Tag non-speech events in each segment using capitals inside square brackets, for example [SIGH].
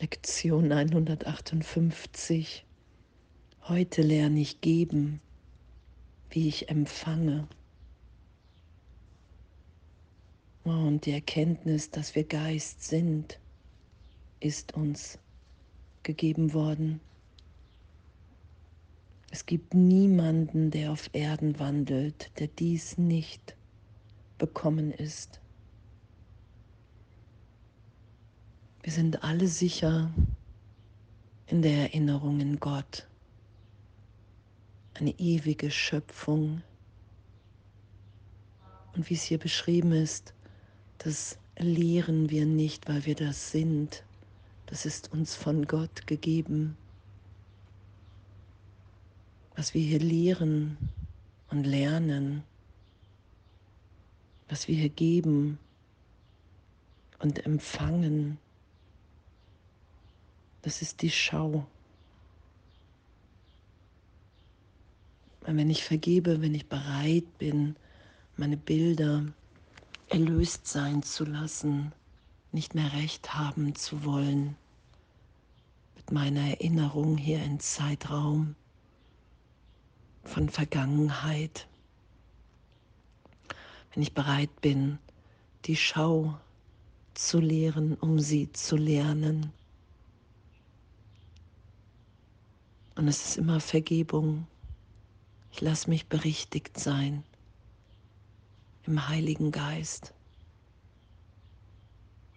Lektion 158. Heute lerne ich geben, wie ich empfange. Und die Erkenntnis, dass wir Geist sind, ist uns gegeben worden. Es gibt niemanden, der auf Erden wandelt, der dies nicht bekommen ist. Wir sind alle sicher in der Erinnerung in Gott, eine ewige Schöpfung. Und wie es hier beschrieben ist, das lehren wir nicht, weil wir das sind. Das ist uns von Gott gegeben. Was wir hier lehren und lernen, was wir hier geben und empfangen, das ist die Schau. Wenn ich vergebe, wenn ich bereit bin, meine Bilder erlöst sein zu lassen, nicht mehr recht haben zu wollen, mit meiner Erinnerung hier in Zeitraum von Vergangenheit, wenn ich bereit bin, die Schau zu lehren, um sie zu lernen, Und es ist immer Vergebung. Ich lasse mich berichtigt sein im Heiligen Geist.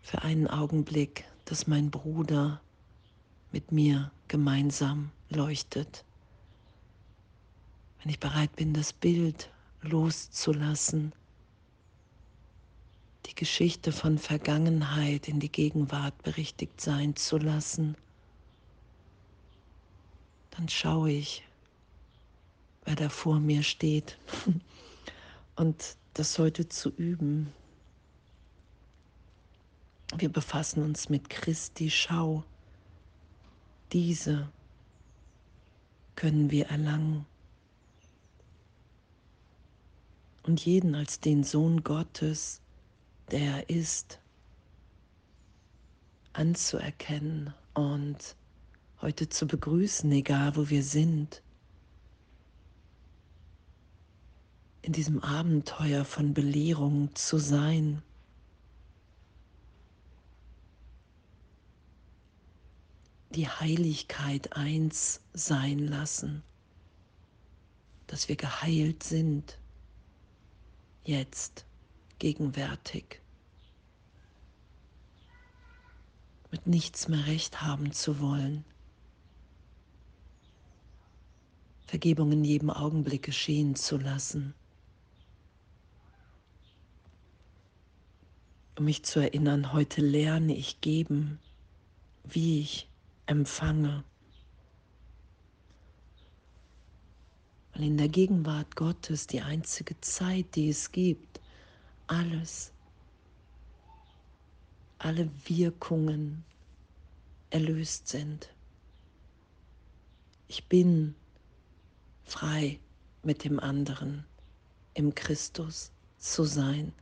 Für einen Augenblick, dass mein Bruder mit mir gemeinsam leuchtet. Wenn ich bereit bin, das Bild loszulassen, die Geschichte von Vergangenheit in die Gegenwart berichtigt sein zu lassen dann schaue ich, wer da vor mir steht. [LAUGHS] Und das heute zu üben. Wir befassen uns mit Christi Schau. Diese können wir erlangen. Und jeden als den Sohn Gottes, der er ist, anzuerkennen und heute zu begrüßen, egal wo wir sind. In diesem Abenteuer von Belehrung zu sein. Die Heiligkeit eins sein lassen, dass wir geheilt sind, jetzt, gegenwärtig. mit nichts mehr recht haben zu wollen. Vergebung in jedem Augenblick geschehen zu lassen. Um mich zu erinnern, heute lerne ich geben, wie ich empfange. Weil in der Gegenwart Gottes die einzige Zeit, die es gibt, alles, alle Wirkungen erlöst sind. Ich bin frei mit dem anderen im Christus zu sein.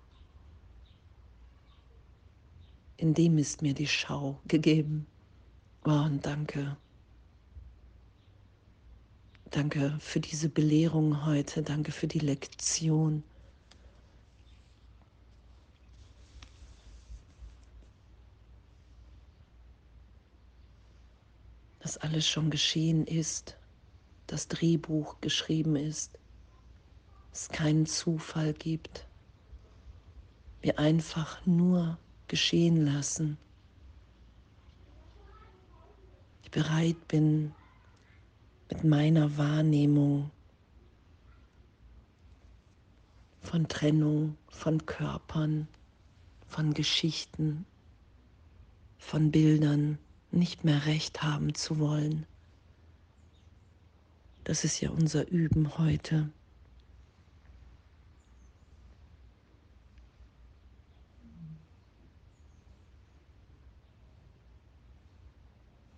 In dem ist mir die Schau gegeben. Oh, und danke. Danke für diese Belehrung heute. Danke für die Lektion. Dass alles schon geschehen ist das Drehbuch geschrieben ist, es keinen Zufall gibt, wir einfach nur geschehen lassen. Ich bereit bin, mit meiner Wahrnehmung von Trennung, von Körpern, von Geschichten, von Bildern nicht mehr recht haben zu wollen. Das ist ja unser Üben heute.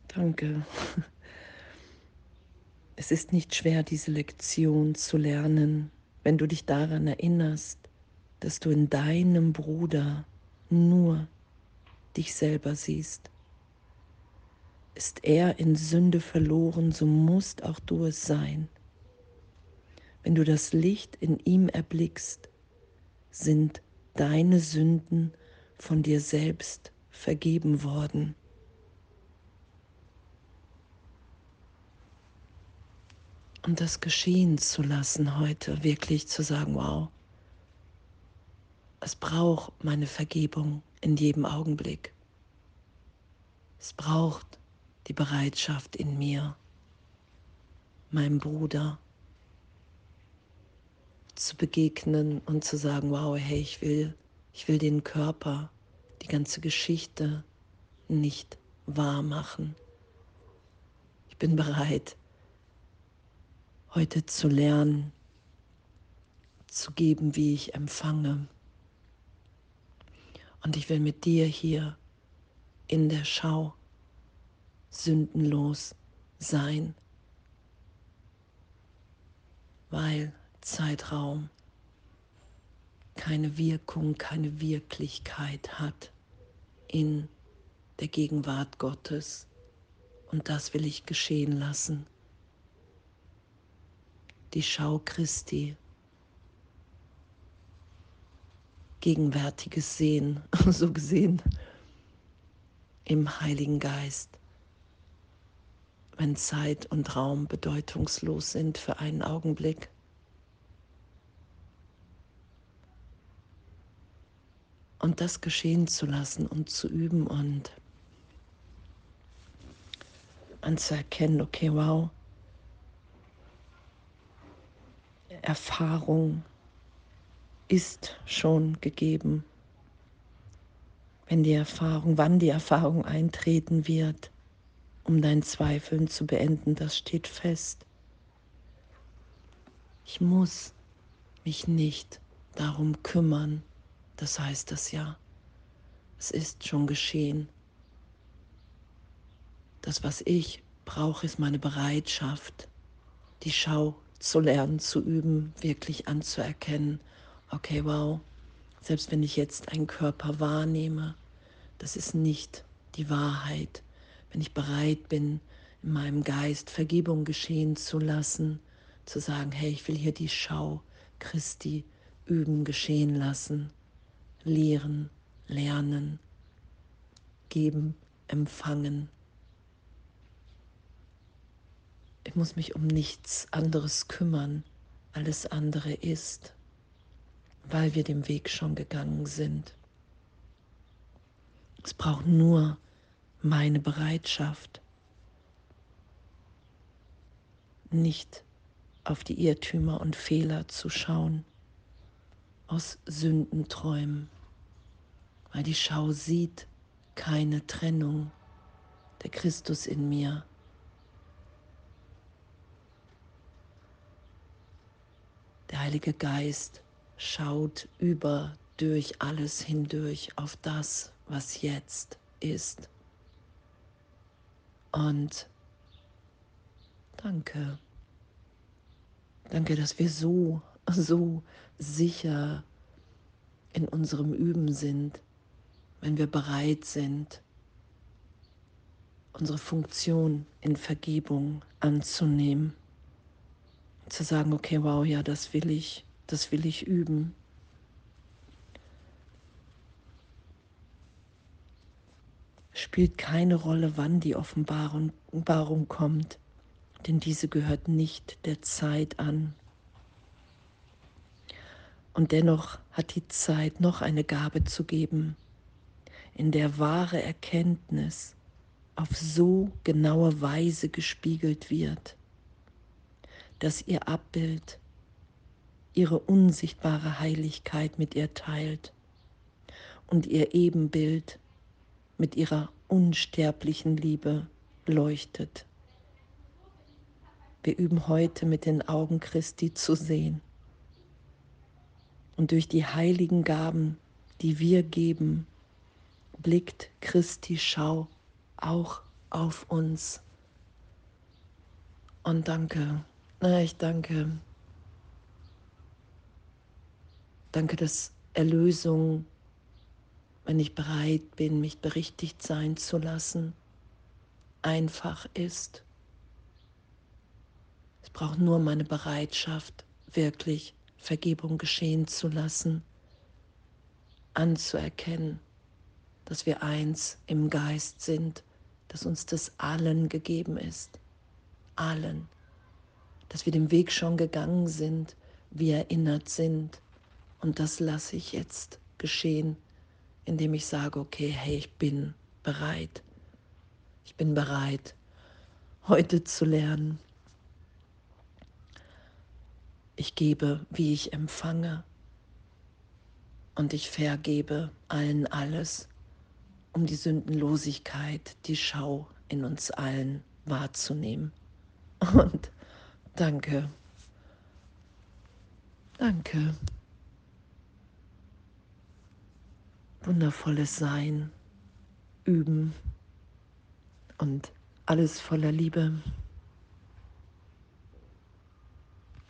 Danke. [LAUGHS] Es ist nicht schwer, diese Lektion zu lernen, wenn du dich daran erinnerst, dass du in deinem Bruder nur dich selber siehst. Ist er in Sünde verloren, so musst auch du es sein. Wenn du das Licht in ihm erblickst, sind deine Sünden von dir selbst vergeben worden. Und das geschehen zu lassen heute, wirklich zu sagen, wow, es braucht meine Vergebung in jedem Augenblick. Es braucht die Bereitschaft in mir, meinem Bruder zu begegnen und zu sagen, wow, hey, ich will, ich will den Körper, die ganze Geschichte nicht wahr machen. Ich bin bereit, heute zu lernen, zu geben, wie ich empfange. Und ich will mit dir hier in der Schau sündenlos sein, weil Zeitraum keine Wirkung, keine Wirklichkeit hat in der Gegenwart Gottes. Und das will ich geschehen lassen. Die Schau Christi, gegenwärtiges Sehen, [LAUGHS] so gesehen, im Heiligen Geist wenn Zeit und Raum bedeutungslos sind für einen Augenblick. Und das geschehen zu lassen und zu üben und anzuerkennen, okay, wow, Erfahrung ist schon gegeben. Wenn die Erfahrung, wann die Erfahrung eintreten wird, um dein Zweifeln zu beenden, das steht fest. Ich muss mich nicht darum kümmern, das heißt das ja. Es ist schon geschehen. Das, was ich brauche, ist meine Bereitschaft, die Schau zu lernen, zu üben, wirklich anzuerkennen. Okay, wow, selbst wenn ich jetzt einen Körper wahrnehme, das ist nicht die Wahrheit wenn ich bereit bin, in meinem Geist Vergebung geschehen zu lassen, zu sagen, hey, ich will hier die Schau Christi üben, geschehen lassen, lehren, lernen, geben, empfangen. Ich muss mich um nichts anderes kümmern, alles andere ist, weil wir den Weg schon gegangen sind. Es braucht nur meine Bereitschaft, nicht auf die Irrtümer und Fehler zu schauen, aus Sündenträumen, weil die Schau sieht keine Trennung, der Christus in mir. Der Heilige Geist schaut über, durch alles hindurch auf das, was jetzt ist. Und danke. Danke, dass wir so, so sicher in unserem Üben sind, wenn wir bereit sind, unsere Funktion in Vergebung anzunehmen. Zu sagen, okay, wow, ja, das will ich, das will ich üben. Spielt keine Rolle, wann die Offenbarung, kommt, denn diese gehört nicht der Zeit an. Und dennoch hat die Zeit noch eine Gabe zu geben, in der wahre Erkenntnis auf so genaue Weise gespiegelt wird, dass ihr Abbild ihre unsichtbare Heiligkeit mit ihr teilt und ihr Ebenbild mit ihrer unsterblichen Liebe leuchtet. Wir üben heute mit den Augen Christi zu sehen. Und durch die heiligen Gaben, die wir geben, blickt Christi Schau auch auf uns. Und danke, ich danke. Danke, dass Erlösung wenn ich bereit bin, mich berichtigt sein zu lassen, einfach ist. Es braucht nur meine Bereitschaft, wirklich Vergebung geschehen zu lassen, anzuerkennen, dass wir eins im Geist sind, dass uns das allen gegeben ist, allen, dass wir den Weg schon gegangen sind, wir erinnert sind. Und das lasse ich jetzt geschehen, indem ich sage, okay, hey, ich bin bereit, ich bin bereit, heute zu lernen. Ich gebe, wie ich empfange. Und ich vergebe allen alles, um die Sündenlosigkeit, die Schau in uns allen wahrzunehmen. Und danke. Danke. Wundervolles Sein, üben und alles voller Liebe.